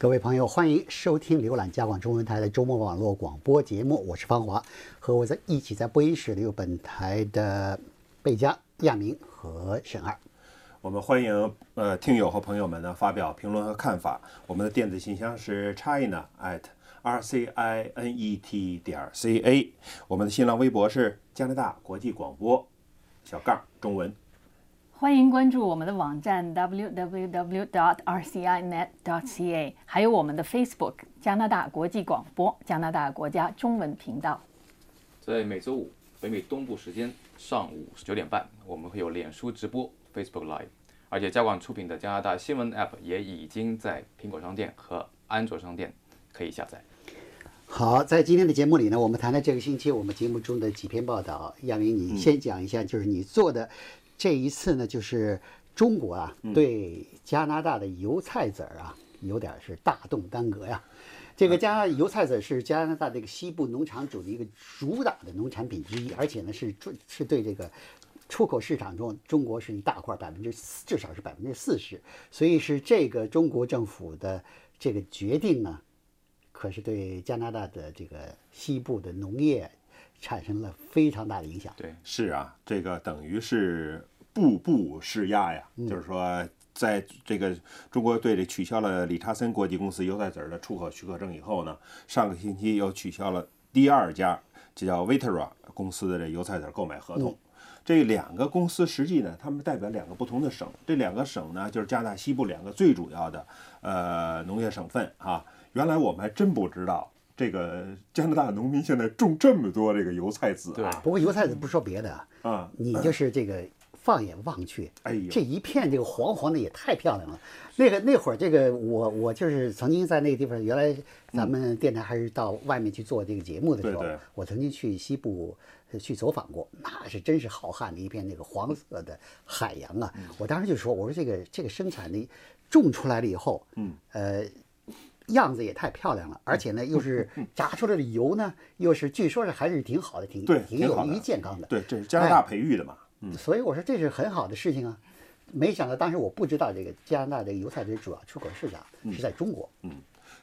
各位朋友，欢迎收听浏览加广中文台的周末网络广播节目，我是方华，和我在一起在播音室里有本台的贝佳、亚明和沈二。我们欢迎呃听友和朋友们呢发表评论和看法。我们的电子信箱是 china at r c i n e t 点 c a。我们的新浪微博是加拿大国际广播小杠中文。欢迎关注我们的网站 www.rcinet.ca，还有我们的 Facebook 加拿大国际广播加拿大国家中文频道。在每周五北美东部时间上午九点半，我们会有脸书直播 Facebook Live，而且加广出品的加拿大新闻 App 也已经在苹果商店和安卓商店可以下载。好，在今天的节目里呢，我们谈谈这个星期我们节目中的几篇报道。亚明，你先讲一下，就是你做的。这一次呢，就是中国啊，对加拿大的油菜籽儿啊，有点是大动干戈呀。这个加油菜籽是加拿大这个西部农场主的一个主打的农产品之一，而且呢是是对这个出口市场中中国是一大块，百分之至少是百分之四十。所以是这个中国政府的这个决定呢，可是对加拿大的这个西部的农业产生了非常大的影响。对，是啊，这个等于是。步步施压呀，就是说，在这个中国队里取消了理查森国际公司油菜籽的出口许可证以后呢，上个星期又取消了第二家，这叫 Viterra 公司的这油菜籽购买合同。这两个公司实际呢，他们代表两个不同的省，这两个省呢，就是加拿大西部两个最主要的呃农业省份啊。原来我们还真不知道，这个加拿大农民现在种这么多这个油菜籽啊。不过油菜籽不说别的啊，你就是这个。放眼望去，哎呦，这一片这个黄黄的也太漂亮了。那个那会儿，这个我我就是曾经在那个地方，原来咱们电台还是到外面去做这个节目的时候，我曾经去西部去走访过，那是真是好汉的一片那个黄色的海洋啊！我当时就说，我说这个这个生产的种出来了以后，嗯，呃，样子也太漂亮了，而且呢，又是炸出来的油呢，又是据说是还是挺好的，挺，挺有益健康的。对，这是加拿大培育的嘛。嗯所以我说这是很好的事情啊，没想到当时我不知道这个加拿大这个油菜的主要出口市场是在中国。嗯，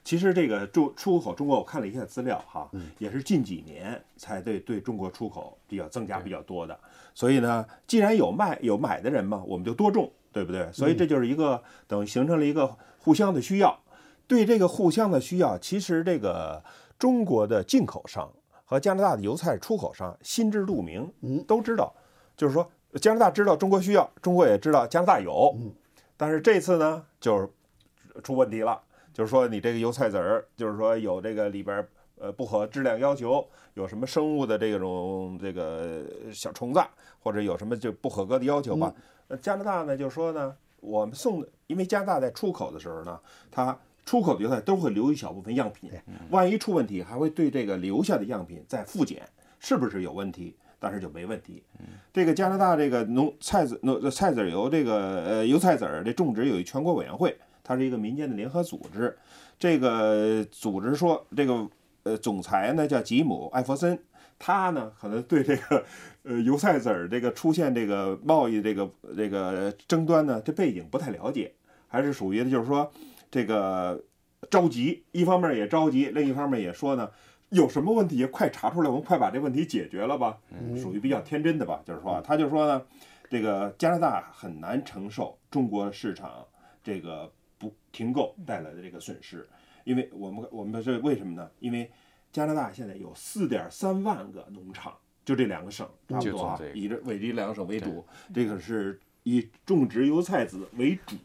其实这个出出口中国，我看了一下资料哈，也是近几年才对对中国出口比较增加比较多的。所以呢，既然有卖有买的人嘛，我们就多种，对不对？所以这就是一个等于形成了一个互相的需要。对这个互相的需要，其实这个中国的进口商和加拿大的油菜出口商心知肚明，嗯，都知道。就是说，加拿大知道中国需要，中国也知道加拿大有，但是这次呢，就是出问题了。就是说，你这个油菜籽儿，就是说有这个里边呃不合质量要求，有什么生物的这种这个小虫子，或者有什么就不合格的要求吧。那加拿大呢，就说呢，我们送的，因为加拿大在出口的时候呢，它出口的油菜都会留一小部分样品，万一出问题，还会对这个留下的样品再复检，是不是有问题？但是就没问题。这个加拿大这个农菜籽农菜籽油这个呃油菜籽儿这种植有一全国委员会，它是一个民间的联合组织。这个组织说，这个呃总裁呢叫吉姆艾弗森，他呢可能对这个呃油菜籽儿这个出现这个贸易这个这个争端呢这背景不太了解，还是属于的就是说这个着急，一方面也着急，另一方面也说呢。有什么问题快查出来，我们快把这问题解决了吧？属于比较天真的吧，就是说啊，他就说呢，这个加拿大很难承受中国市场这个不停购带来的这个损失，因为我们我们是为什么呢？因为加拿大现在有四点三万个农场，就这两个省差不多啊，以这为这两个省为主，这个是以种植油菜籽为主，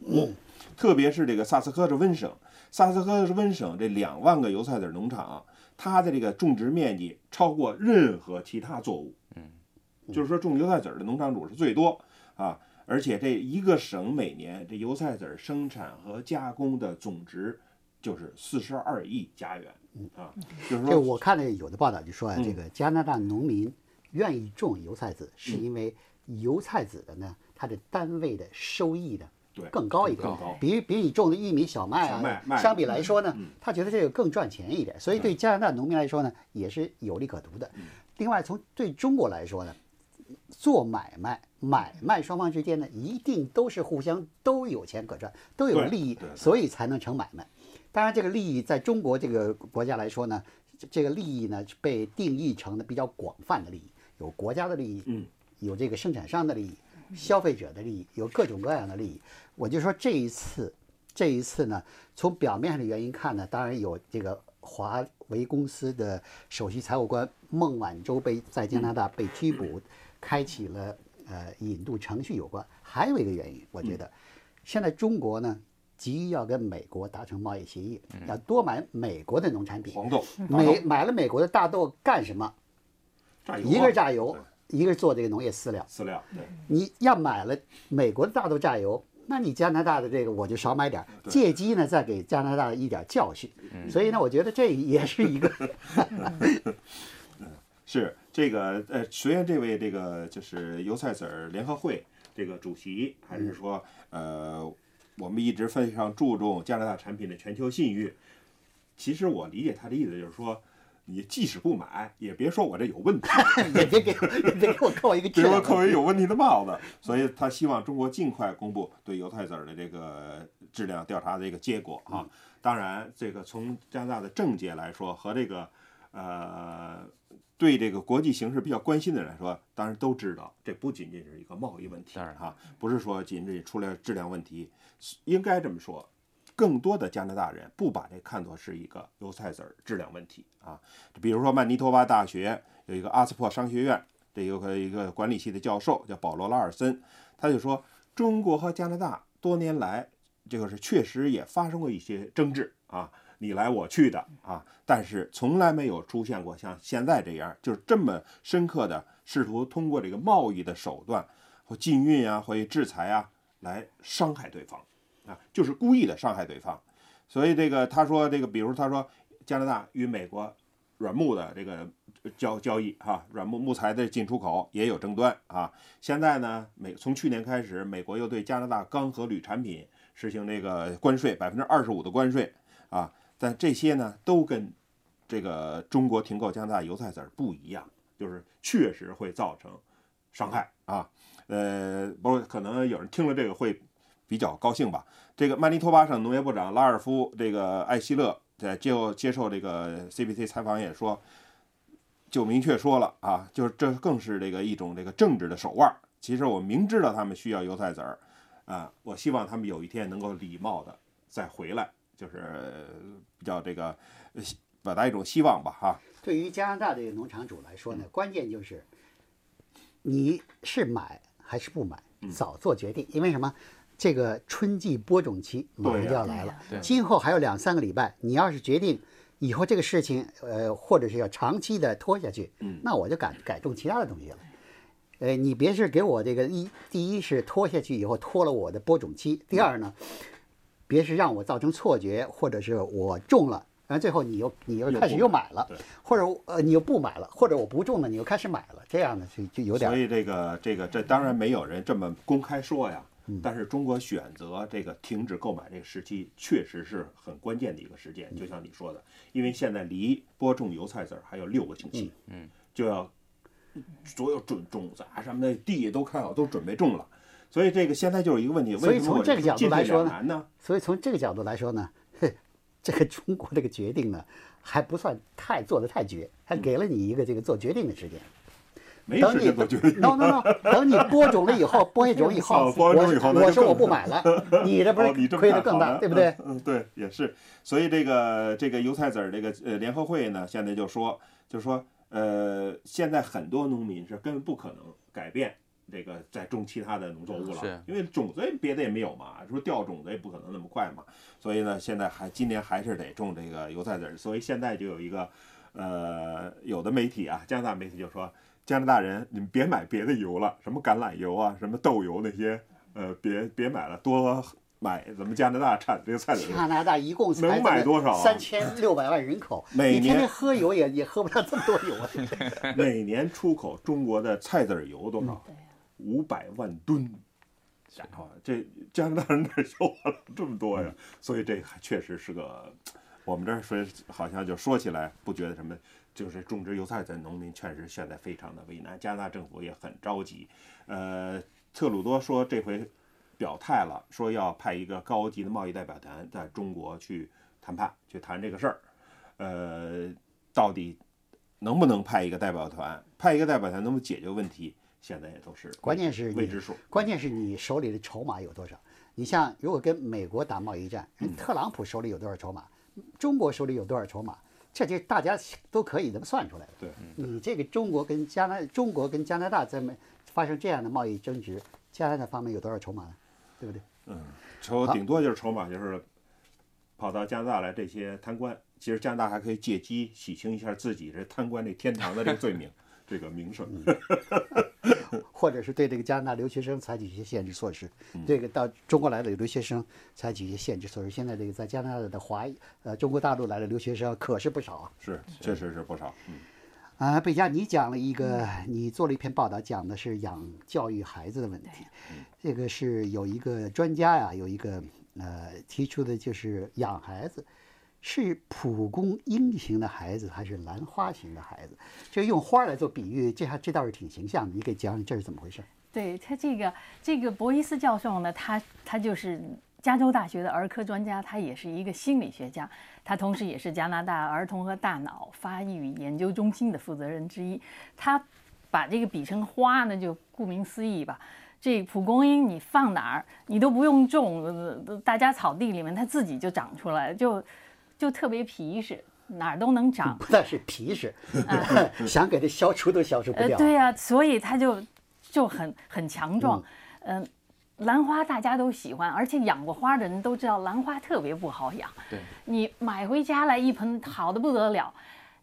特别是这个萨斯科特温省，萨斯科特温省这两万个油菜籽农场。它的这个种植面积超过任何其他作物，嗯，就是说种油菜籽儿的农场主是最多啊，而且这一个省每年这油菜籽儿生产和加工的总值就是四十二亿加元，嗯啊，就是说，我看了有的报道就说啊，这个加拿大农民愿意种油菜籽，是因为油菜籽的呢，它的单位的收益呢。更高一点，比比你种的玉米、小麦啊，相比来说呢，他觉得这个更赚钱一点，所以对加拿大农民来说呢，也是有利可图的。另外，从对中国来说呢，做买卖，买卖双方之间呢，一定都是互相都有钱可赚，都有利益，所以才能成买卖。当然，这个利益在中国这个国家来说呢，这这个利益呢被定义成的比较广泛的利益，有国家的利益，嗯，有这个生产商的利益，消费者的利益，有各种各样的利益。我就说这一次，这一次呢，从表面上的原因看呢，当然有这个华为公司的首席财务官孟晚舟被在加拿大被拘捕，开启了呃引渡程序有关。还有一个原因，我觉得现在中国呢急于要跟美国达成贸易协议，要多买美国的农产品。黄豆，美买了美国的大豆干什么？榨油啊一个是榨油，一个是做这个农业饲料。饲料，对，你要买了美国的大豆榨油，那你加拿大的这个我就少买点儿，借机呢再给加拿大一点教训。所以呢，我觉得这也是一个 是这个呃，虽然这位这个就是油菜籽儿联合会这个主席，还是说呃，我们一直非常注重加拿大产品的全球信誉。其实我理解他的意思就是说，你即使不买，也别说我这有问题，也别给我也别给我扣一个质别说量问题。扣为有问题的帽子。所以他希望中国尽快公布对犹太籽儿的这个质量调查的一个结果啊。当然，这个从加拿大的政界来说和这个呃。对这个国际形势比较关心的人来说，当然都知道，这不仅仅是一个贸易问题当然啊，不是说仅仅出来质量问题，应该这么说，更多的加拿大人不把这看作是一个油菜籽质量问题啊。比如说曼尼托巴大学有一个阿斯珀商学院，这有个一个管理系的教授叫保罗拉尔森，他就说，中国和加拿大多年来这个是确实也发生过一些争执啊。你来我去的啊，但是从来没有出现过像现在这样，就是这么深刻的试图通过这个贸易的手段或禁运啊，或者制裁啊，来伤害对方啊，就是故意的伤害对方。所以这个他说这个，比如他说加拿大与美国软木的这个交交易哈、软木木材的进出口也有争端啊。现在呢，美从去年开始，美国又对加拿大钢和铝产品实行这个关税百分之二十五的关税啊。但这些呢，都跟这个中国停购加拿大油菜籽儿不一样，就是确实会造成伤害啊。呃，不过可能有人听了这个会比较高兴吧。这个曼尼托巴省农业部长拉尔夫这个艾希勒在接受接受这个 CBC 采访也说，就明确说了啊，就是这更是这个一种这个政治的手腕。其实我明知道他们需要油菜籽儿啊，我希望他们有一天能够礼貌的再回来。就是比较这个呃表达一种希望吧，哈。对于加拿大这个农场主来说呢，关键就是你是买还是不买，早做决定。因为什么？这个春季播种期马上就要来了，今后还有两三个礼拜，你要是决定以后这个事情，呃，或者是要长期的拖下去，嗯。那我就改改种其他的东西了。呃，你别是给我这个一，第一是拖下去以后拖了我的播种期，第二呢，别是让我造成错觉，或者是我种了，然后最后你又你又开始又买了，或者呃你又不买了，或者我不种了，你又开始买了，这样呢就就有点所以这个这个这当然没有人这么公开说呀，但是中国选择这个停止购买这个时期，确实是很关键的一个时间。就像你说的，因为现在离播种油菜籽儿还有六个星期，嗯，就要所有种种子啊什么的地都看好，都准备种了。所以这个现在就是一个问题，所以为什么从这个角度来说呢？所以从这个角度来说呢，嘿 这个中国这个决定呢，还不算太做的太绝，还给了你一个这个做决定的时间。没时等你 no no no，等你播种了以后，播一种以后，哦播种以后我我说我不买了，你这不是亏得更大，对不对？嗯，对，也是。所以这个这个油菜籽儿这个呃联合会呢，现在就说，就说呃，现在很多农民是根本不可能改变这个再种其他的农作物了，因为种子别的也没有嘛，说掉种子也不可能那么快嘛。所以呢，现在还今年还是得种这个油菜籽儿。所以现在就有一个呃，有的媒体啊，加拿大媒体就说。加拿大人，你们别买别的油了，什么橄榄油啊，什么豆油那些，呃，别别买了，多买咱们加拿大产这个菜籽油。加拿大一共能买多少啊三千六百万人口，每天天喝油也也喝不了这么多油啊！每年出口中国的菜籽油多少？嗯五百万吨。啊，这加拿大人哪儿消化了这么多呀？所以这还确实是个，我们这儿说好像就说起来不觉得什么，就是种植油菜的农民确实现在非常的为难，加拿大政府也很着急。呃，特鲁多说这回表态了，说要派一个高级的贸易代表团在中国去谈判，去谈这个事儿。呃，到底能不能派一个代表团？派一个代表团能不能解决问题？现在也都是关键是未知数。关键是你手里的筹码有多少？你像如果跟美国打贸易战，人特朗普手里有多少筹码？中国手里有多少筹码？这就大家都可以这么算出来的。对，你这个中国跟加拿中国跟加拿大在发生这样的贸易争执，加拿大方面有多少筹码呢？对不对？嗯，筹顶多就是筹码就是跑到加拿大来这些贪官，其实加拿大还可以借机洗清一下自己这贪官这天堂的这个罪名。这个名声，或者是对这个加拿大留学生采取一些限制措施。这个到中国来的留学生采取一些限制措施。现在这个在加拿大的华呃中国大陆来的留学生可是不少啊。是，确实是不少。嗯。啊，贝佳，你讲了一个，你做了一篇报道，讲的是养教育孩子的问题。这个是有一个专家呀，有一个呃提出的就是养孩子。是蒲公英型的孩子还是兰花型的孩子？就用花来做比喻，这还这倒是挺形象的。你给讲讲这是怎么回事？对他这个这个博伊斯教授呢，他他就是加州大学的儿科专家，他也是一个心理学家，他同时也是加拿大儿童和大脑发育研究中心的负责人之一。他把这个比成花呢，就顾名思义吧。这蒲公英你放哪儿，你都不用种，大家草地里面它自己就长出来，就。就特别皮实，哪儿都能长。不但是皮实，想给它消除都消除不掉。对呀，所以它就就很很强壮。嗯，兰花大家都喜欢，而且养过花的人都知道，兰花特别不好养。对，你买回家来一盆好的不得了，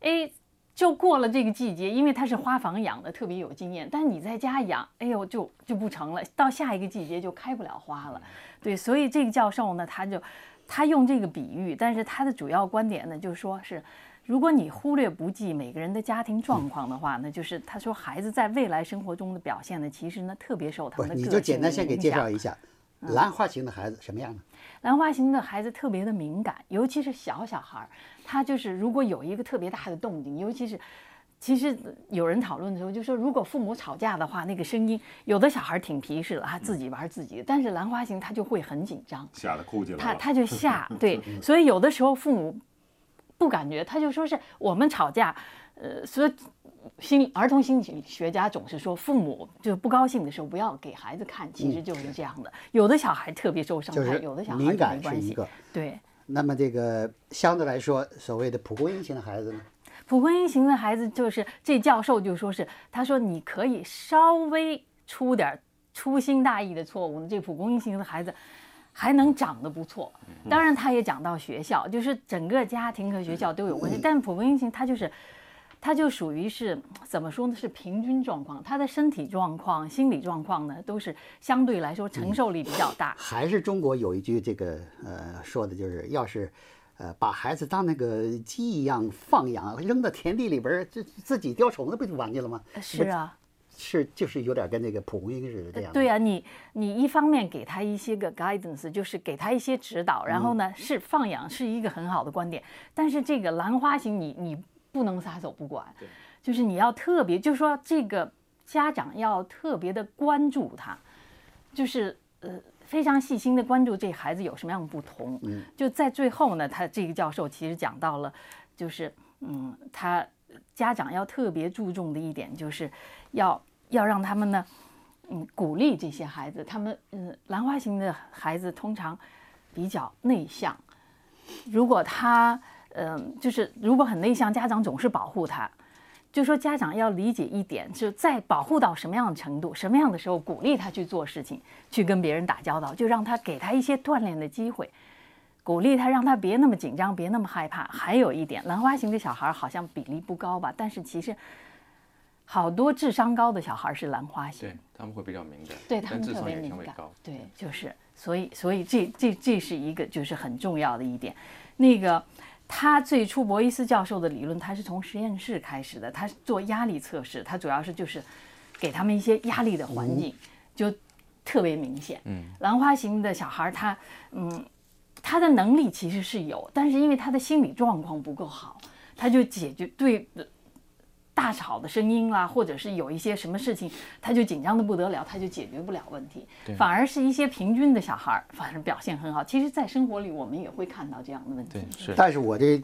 哎，就过了这个季节，因为它是花房养的，特别有经验。但你在家养，哎呦，就就不成了，到下一个季节就开不了花了。对，所以这个教授呢，他就。他用这个比喻，但是他的主要观点呢，就是说是，如果你忽略不计每个人的家庭状况的话，那就是他说孩子在未来生活中的表现呢，其实呢特别受他们的你就简单先给介绍一下，兰花型的孩子什么样呢？兰花型的孩子特别的敏感，尤其是小小孩儿，他就是如果有一个特别大的动静，尤其是。其实有人讨论的时候就说，如果父母吵架的话，那个声音，有的小孩挺皮实的，他自己玩自己的，但是兰花型他就会很紧张，吓得哭起来他他就吓，对，所以有的时候父母不感觉，他就说是我们吵架，呃，所以心理儿童心理学家总是说，父母就不高兴的时候不要给孩子看，其实就是这样的。有的小孩特别受伤害，有的小孩敏感是一个，对。那么这个相对来说，所谓的蒲公英型的孩子呢？蒲公英型的孩子就是这教授就说是，他说你可以稍微出点粗心大意的错误呢，这蒲公英型的孩子还能长得不错。当然，他也讲到学校，就是整个家庭和学校都有关系。但是蒲公英型他就是，他就属于是怎么说呢？是平均状况，他的身体状况、心理状况呢，都是相对来说承受力比较大。还是中国有一句这个呃说的就是，要是。呃，把孩子当那个鸡一样放养，扔到田地里边，就自己叼虫子不就完去了吗？是啊，是就是有点跟那个蒲公英似的这样。对啊，你你一方面给他一些个 guidance，就是给他一些指导，然后呢是放养是一个很好的观点，但是这个兰花型你你不能撒手不管，就是你要特别，就是说这个家长要特别的关注他，就是呃。非常细心的关注这孩子有什么样的不同，嗯，就在最后呢，他这个教授其实讲到了，就是嗯，他家长要特别注重的一点，就是要要让他们呢，嗯，鼓励这些孩子，他们嗯，兰花型的孩子通常比较内向，如果他嗯，就是如果很内向，家长总是保护他。就说家长要理解一点，就在保护到什么样的程度，什么样的时候鼓励他去做事情，去跟别人打交道，就让他给他一些锻炼的机会，鼓励他，让他别那么紧张，别那么害怕。还有一点，兰花型的小孩好像比例不高吧，但是其实好多智商高的小孩是兰花型，对他们会比较敏感，对他们特别敏感，对，就是所以所以这这这是一个就是很重要的一点，那个。他最初博伊斯教授的理论，他是从实验室开始的。他做压力测试，他主要是就是给他们一些压力的环境，就特别明显。嗯，兰花型的小孩，他嗯，他的能力其实是有，但是因为他的心理状况不够好，他就解决对大吵的声音啦，或者是有一些什么事情，他就紧张的不得了，他就解决不了问题。反而是一些平均的小孩儿，反而表现很好。其实，在生活里我们也会看到这样的问题。对，是。但是我这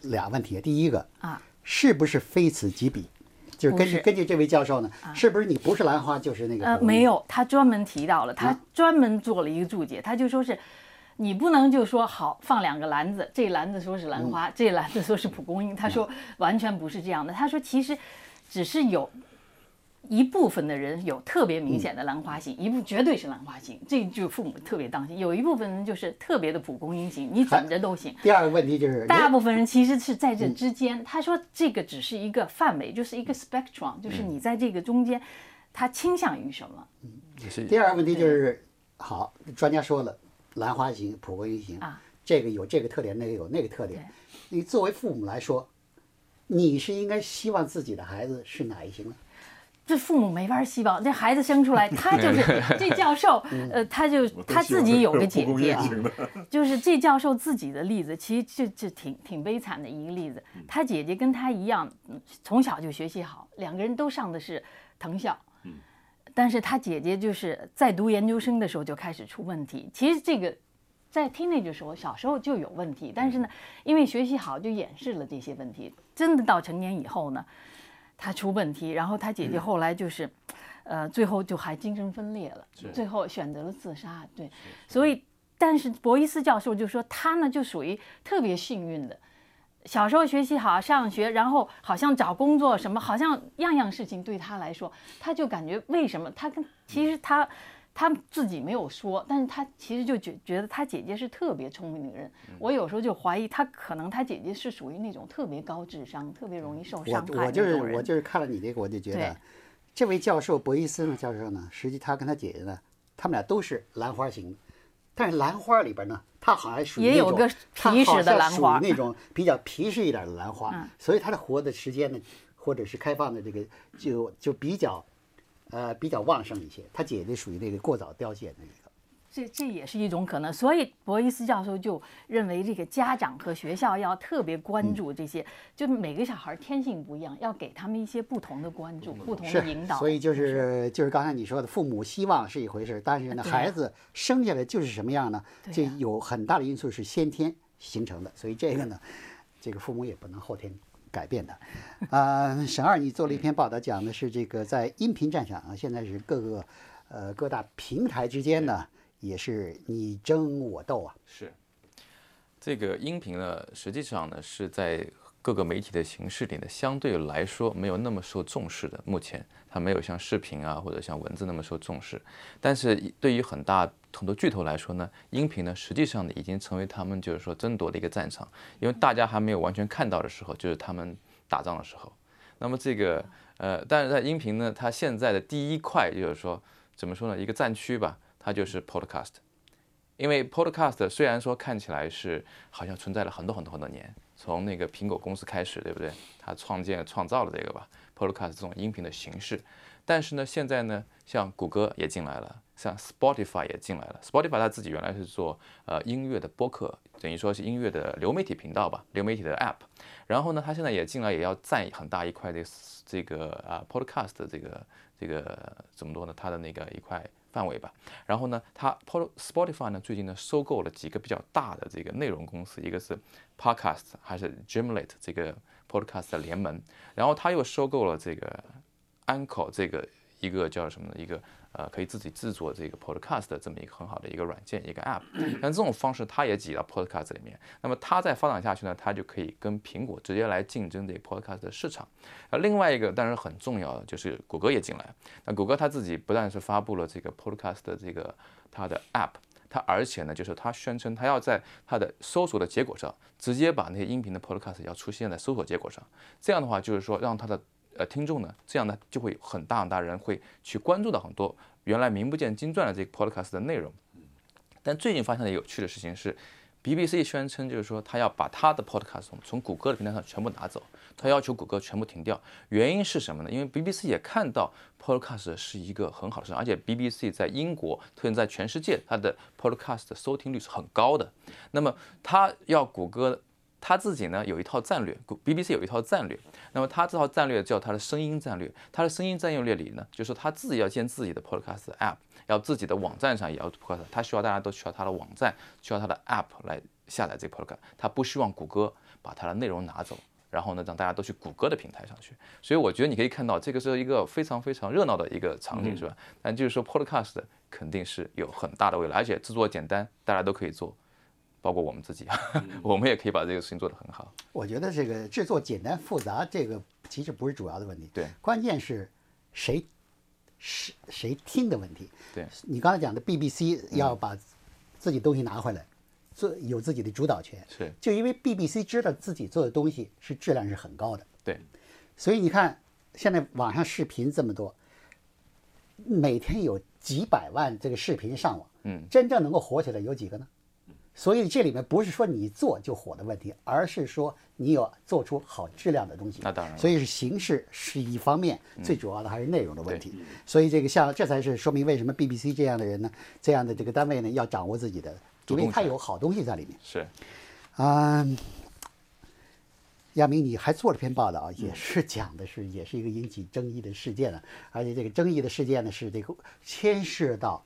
俩问题，第一个啊，是不是非此即彼？就是根据根据这位教授呢，是不是你不是兰花就是那个？呃，没。有，他专门提到了，他啊专门做了一个注解，他就说是，你不能就说好放两个篮子，这篮子说是兰嗯花，这篮子说是蒲公英，他说完全不是这样的，他说其实只是有。一部分的人有特别明显的兰花型，一部绝对是兰花型，这就父母特别当心。有一部分人就是特别的蒲公英型，你怎么着都行。第二个问题就是，大部分人其实是在嗯这之间。他说这个只是一个范围，就是一个 spectrum，就是你在这个中间，他倾向于什么？也是第二个问题就是，好，专家说了，兰花型、蒲公英型啊，这个有这个特点，那个有那个特点。你作为父母来说，你是应该希望自己的孩子是哪一型呢？这父母没法希望，这孩子生出来，他就 是这教授，嗯呃，他就他自己有个姐姐啊，就是这教授自己的例子，其实就就挺挺悲惨的一个例子。嗯他姐姐跟他一样，嗯从小就学习好，两个人都上的是藤校。嗯但是他姐姐就是在读研究生的时候就开始出问题。其实这个在 teenage 的时候，小时候就有问题，但是呢，因为学习好就掩饰了这些问题。真的到成年以后呢，他出问题，然后他姐姐后来就是，呃，最后就还精神分裂了，最后选择了自杀。对，所以但是博伊斯教授就说他呢就属于特别幸运的，小时候学习好，上学，然后好像找工作什么，好像样样事情对他来说，他就感觉为什么他跟其实他。他自己没有说，但是他其实就觉觉得他姐姐是特别聪明的人。我有时候就怀疑他可能他姐姐是属于那种特别高智商、特别容易受伤害我我就是。我就是看了你这个，我就觉得，这位教授博伊斯呢教授呢，实际他跟他姐姐呢，他们俩都是兰花型的，但是兰花里边呢，它好像属于也有个皮实的兰花属于那种比较皮实一点的兰花，嗯所以它的活的时间呢，或者是开放的这个就就比较。呃，比较旺盛一些，它姐姐属于那个过早凋谢的那个。这这也是一种可能，所以博伊斯教授就认为这个家长和学校要特别关注这些，就每个小孩天性不一样，要给他们一些不同的关注、不同的引导。所以就是就是刚才你说的，父母希望是一回事，但是呢，啊孩子生下来就是什么样呢？这啊有很大的因素是先天形成的，所以这个呢，这个父母也不能后天改变的。呃，沈二，你做了一篇报道，讲的是这个在音频战场啊，现在是各个呃各大平台之间呢，也是你争我斗啊。是，这个音频呢，实际上呢是在各个媒体的形式里呢，相对来说没有那么受重视的。目前它没有像视频啊或者像文字那么受重视，但是对于很大很多巨头来说呢，音频呢实际上呢已经成为他们就是说争夺的一个战场，因为大家还没有完全看到的时候，就是他们打仗的时候。那么这个呃，但是在音频呢，它现在的第一块就是说怎么说呢，一个战区吧，它就是 podcast。因为 Podcast 虽然说看起来是好像存在了很多很多很多年，从那个苹果公司开始，对不对？它创建创造了这个吧，Podcast 这种音频的形式。但是呢，现在呢，像谷歌也进来了，像 Spotify 也进来了。Spotify 它自己原来是做呃音乐的播客，等于说是音乐的流媒体频道吧，流媒体的 App。然后呢，它现在也进来，也要占很大一块这这个啊 Podcast 这个这个怎么说呢？它的那个一块范围吧。然后呢，它 Pod Spotify 呢最近呢收购了几个比较大的这个内容公司，一个是 Podcast 还是 Gimlet 这个 Podcast 的联盟，然后它又收购了这个 Anchor 这个一个叫什么呢？一个呃可以自己制作这个 Podcast 的这么一个很好的一个软件一个 App，但这种方式它也挤到 Podcast 里面。那么它再发展下去呢，它就可以跟苹果直接来竞争这 Podcast 的市场。呃，另外一个当然很重要的就是谷歌也进来。那谷歌它自己不但是发布了这个 Podcast 的这个它的 App，它而且呢就是它宣称它要在它的搜索的结果上直接把那些音频的 Podcast 要出现在搜索结果上。这样的话就是说让它的呃听众呢，这样呢就会很大很大人会去关注到很多原来名不见经传的这个 Podcast 的内容。但最近发现的有趣的事情是，BBC 宣称就是说，他要把他的 podcast 从从谷歌的平台上全部拿走，他要求谷歌全部停掉。原因是什么呢？因为 BBC 也看到 podcast 是一个很好的事，而且 BBC 在英国，特别在全世界，它的 podcast 的收听率是很高的。那么他要谷歌他自己呢有一套战略，BBC 有一套战略。那么他这套战略叫他的声音战略。他的声音战略里呢，就是他自己要建自己的 Podcast App，要自己的网站上也要 Podcast。他需要大家都需要他的网站，需要他的 App 来下载这个 Podcast。他不希望谷歌把他的内容拿走，然后呢让大家都去谷歌的平台上去。所以我觉得你可以看到，这个是一个非常非常热闹的一个场景，是吧？但就是说 Podcast 肯定是有很大的未来，而且制作简单，大家都可以做。包括我们自己，我们也可以把这个事情做得很好。我觉得这个制作简单复杂，这个其实不是主要的问题。对，关键是谁是谁听的问题。对，你刚才讲的 BBC 要把自己东西拿回来，做有自己的主导权。是，就因为 BBC 知道自己做的东西是质量是很高的。对，所以你看现在网上视频这么多，每天有几百万这个视频上网，嗯，真正能够火起来有几个呢？所以这里面不是说你做就火的问题，而是说你有做出好质量的东西。那当然。所以是形式是一方面，最主要的还是内容的问题。所以这个像这才是说明为什么 BBC 这样的人呢，这样的这个单位呢要掌握自己的，因为它有好东西在里面。是。啊，亚明，你还做了篇报道，也是讲的是，也是一个引起争议的事件呢，而且这个争议的事件呢是这个牵涉到，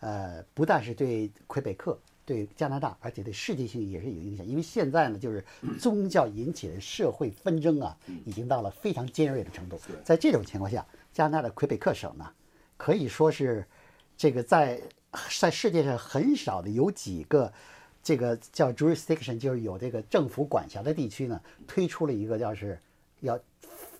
呃，不但是对魁北克。对加拿大，而且对世界性也是有影响，因为现在呢，就是宗教引起的社会纷争啊，已经到了非常尖锐的程度。在这种情况下，加拿大的魁北克省呢，可以说是这个在在世界上很少的有几个这个叫 jurisdiction，就是有这个政府管辖的地区呢，推出了一个叫是要。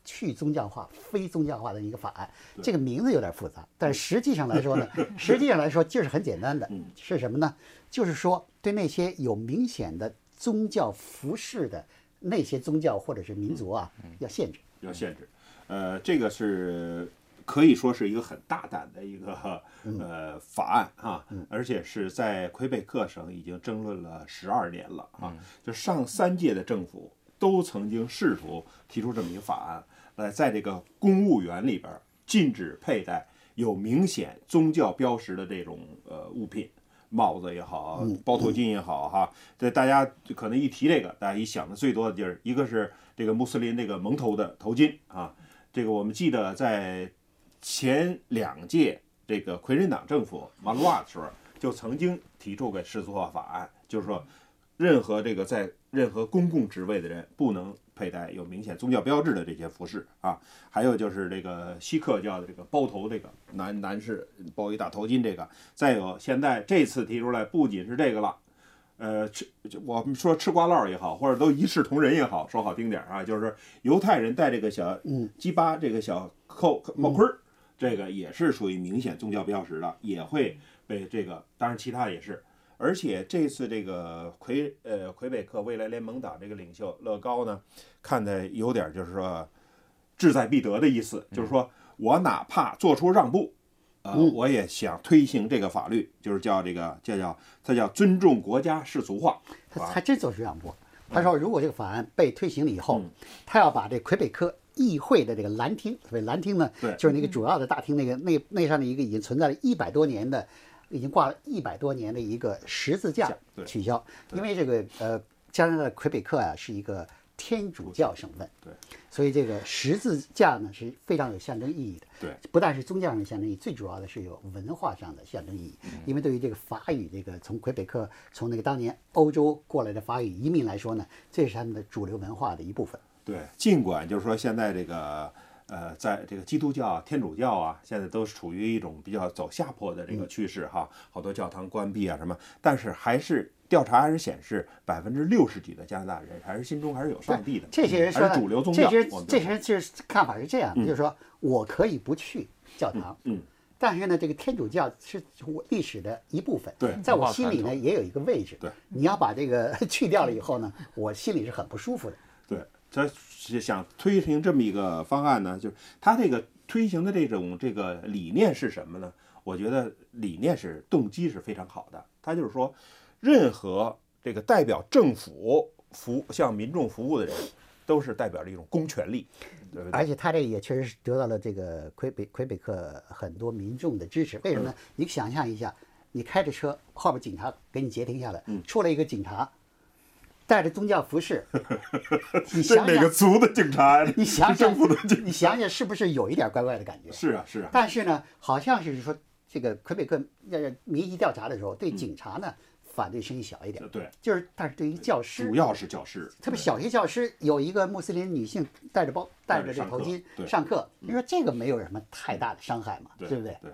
去宗教化、非宗教化的一个法案，这个名字有点复杂，但实际上来说呢，实际上来说就是很简单的，是什么呢？就是说对那些有明显的宗教服饰的那些宗教或者是民族啊，要限制，要限制。呃，这个是可以说是一个很大胆的一个 呃法案啊，而且是在魁北克省已经争论了十二年了啊，就上三届的政府都曾经试图提出这么一个法案。呃，在这个公务员里边，禁止佩戴有明显宗教标识的这种呃物品，帽子也好，包头巾也好，哈。这大家可能一提这个，大家一想的最多的就是一个是这个穆斯林这个蒙头的头巾啊。这个我们记得在前两届这个奎人党政府马鲁瓦的时候，就曾经提出过世俗化法案，就是说，任何这个在任何公共职位的人不能。佩戴有明显宗教标志的这些服饰啊，还有就是这个锡克教的这个包头，这个男男士包一大头巾，这个再有现在这次提出来，不仅是这个了，呃，吃我们说吃瓜烙也好，或者都一视同仁也好，说好听点啊，就是犹太人戴这个小鸡巴这个小扣帽盔儿，这个也是属于明显宗教标识的，也会被这个，当然其他也是。而且这次这个魁呃魁北克未来联盟党这个领袖乐高呢，看的有点就是说志在必得的意思，就是说我哪怕做出让步，呃，我也想推行这个法律，就是叫这个叫叫他叫尊重国家世俗化。他还真做出让步，他说如果这个法案被推行了以后，他要把这魁北克议会的这个蓝厅，所谓蓝厅呢，就是那个主要的大厅，那个那那上的一个已经存在了一百多年的。已经挂了一百多年的一个十字架取消，因为这个呃，加拿大的魁北克啊是一个天主教省份，对，所以这个十字架呢是非常有象征意义的，对，不但是宗教上的象征意义，最主要的是有文化上的象征意义，因为对于这个法语这个从魁北克从那个当年欧洲过来的法语移民来说呢，这是他们的主流文化的一部分。对，尽管就是说现在这个。呃，在这个基督教、啊天主教啊，现在都是处于一种比较走下坡的这个趋势哈，好多教堂关闭啊什么，但是还是调查还是显示，百分之六十几的加拿大人还是心中还是有上帝的。这些人说，主流宗教。这些这些人其实看法是这样的，就是说我可以不去教堂，嗯，但是呢，这个天主教是我历史的一部分，对，在我心里呢也有一个位置，对，你要把这个 去掉了以后呢，我心里是很不舒服的，对。他想推行这么一个方案呢，就是他这个推行的这种这个理念是什么呢？我觉得理念是动机是非常好的。他就是说，任何这个代表政府服向民众服务的人，都是代表着一种公权力，对对？而且他这也确实是得到了这个魁北魁北克很多民众的支持。为什么呢？你想象一下，你开着车，后边警察给你截停下来，出来一个警察。带着宗教服饰，你想哪个族的警察呀？你想想你想想是不是有一点怪怪的感觉？是啊是啊，但是呢，好像是说这个魁北克呃民意调查的时候，对警察呢反对声音小一点，对，就是但是对于教师主，要是教师，特别小学教师有一个穆斯林女性带着包带着这头巾上课，你说这个没有什么太大的伤害嘛，对对不对？对，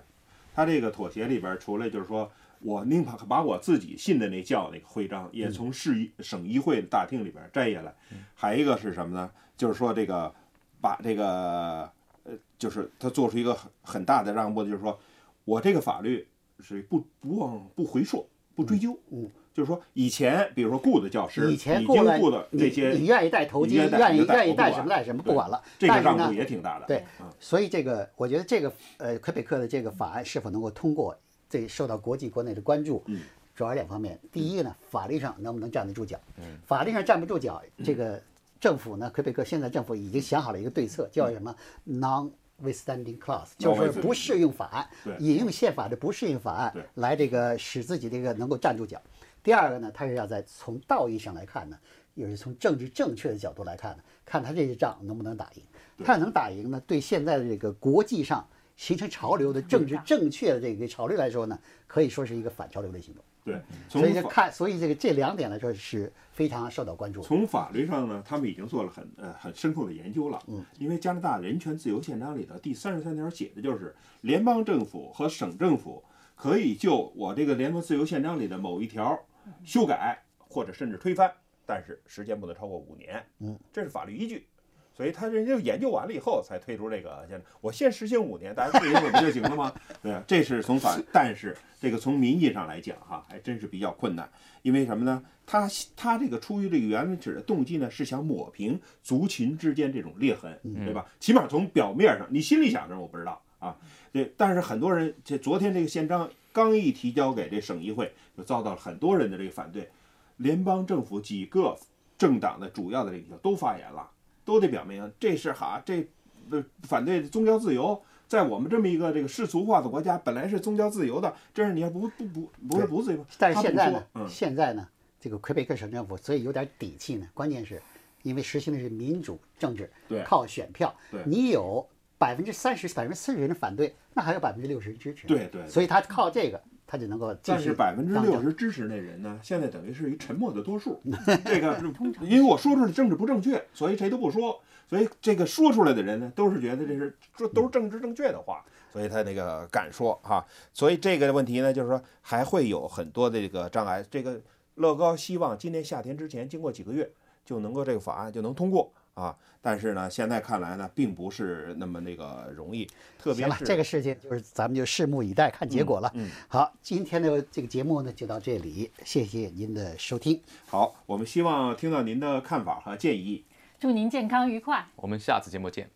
他这个妥协里边，除了就是说我宁可把我自己信的那教那个徽章也从市议省议会的大厅里边摘下来，还一个是什么呢？就是说这个把这个呃，就是他做出一个很很大的让步，就是说我这个法律是不不忘不回溯不追究，嗯，就是说以前比如说雇的教师以前已过来经雇的你这些你愿意戴头巾，愿意愿意你就戴愿意戴我不管什么戴什么，不管了。这个让步，也挺大的，对嗯，所以这个我觉得这个呃魁北克的这个法案是否能够通过，这受到国际国内的关注。嗯，主要两方面。第一个呢，法律上能不能站得住脚？嗯，法律上站不住脚，这个政府呢，魁北克现在政府已经想好了一个对策，叫什么 non。withstanding clause 就是不适用法案，引用宪法的不适用法案来这个使自己这个能够站住脚。第二个呢，他是要在从道义上来看呢，也是从政治正确的角度来看呢，看他这些仗能不能打赢。他能打赢呢，对现在的这个国际上形成潮流的政治正确的这个潮流来说呢，可以说是一个反潮流的行动。对，所以就看，所以这个这两点来说是非常受到关注。从法律上呢，他们已经做了很呃很深刻的研究了。嗯，因为加拿大人权自由宪章里头第三十三条写的就是联邦政府和省政府可以就我这个联邦自由宪章里的某一条修改或者甚至推翻，但是时间不能超过五年。嗯，这是法律依据。所以他人家研究完了以后才推出这个宪章。我先实行五年，大家推行不就行了吗？对啊，这是从法，但是这个从民意上来讲哈，还真是比较困难。因为什么呢？他他这个出于这个原始的动机呢，是想抹平族群之间这种裂痕，对吧？起码从表面上，你心里想着我不知道啊。对，但是很多人这昨天这个宪章刚一提交给这省议会，就遭到了很多人的这个反对。联邦政府几个政党的主要的领袖都发言了，都得表明这是哈这呃反对宗教自由。在我们这么一个这个世俗化的国家，本来是宗教自由的，这是你要不不不不是不自由，但是现在呢，嗯，现在呢，这个魁北克省政府所以有点底气呢。关键是，因为实行的是民主政治，对靠选票对，你有百分之三十、百分之四十人的反对，那还有百分之六十支持。对对所以他靠这个，他就能够继但是百分之六十支持那人呢，现在等于是一沉默的多数。这个因为我说出来政治不正确，所以谁都不说。所以这个说出来的人呢，都是觉得这是说都是政治正确的话，所以他那个敢说哈。所以这个问题呢，就是说还会有很多的这个障碍。这个乐高希望今年夏天之前，经过几个月就能够这个法案就能通过啊。但是呢，现在看来呢，并不是那么那个容易，特别行了，是这个事情就是咱们就拭目以待，看结果了。嗯嗯好，今天的这个节目呢就到这里，谢谢您的收听。好。我们希望听到您的看法和建议。祝您健康愉快。我们下次节目见。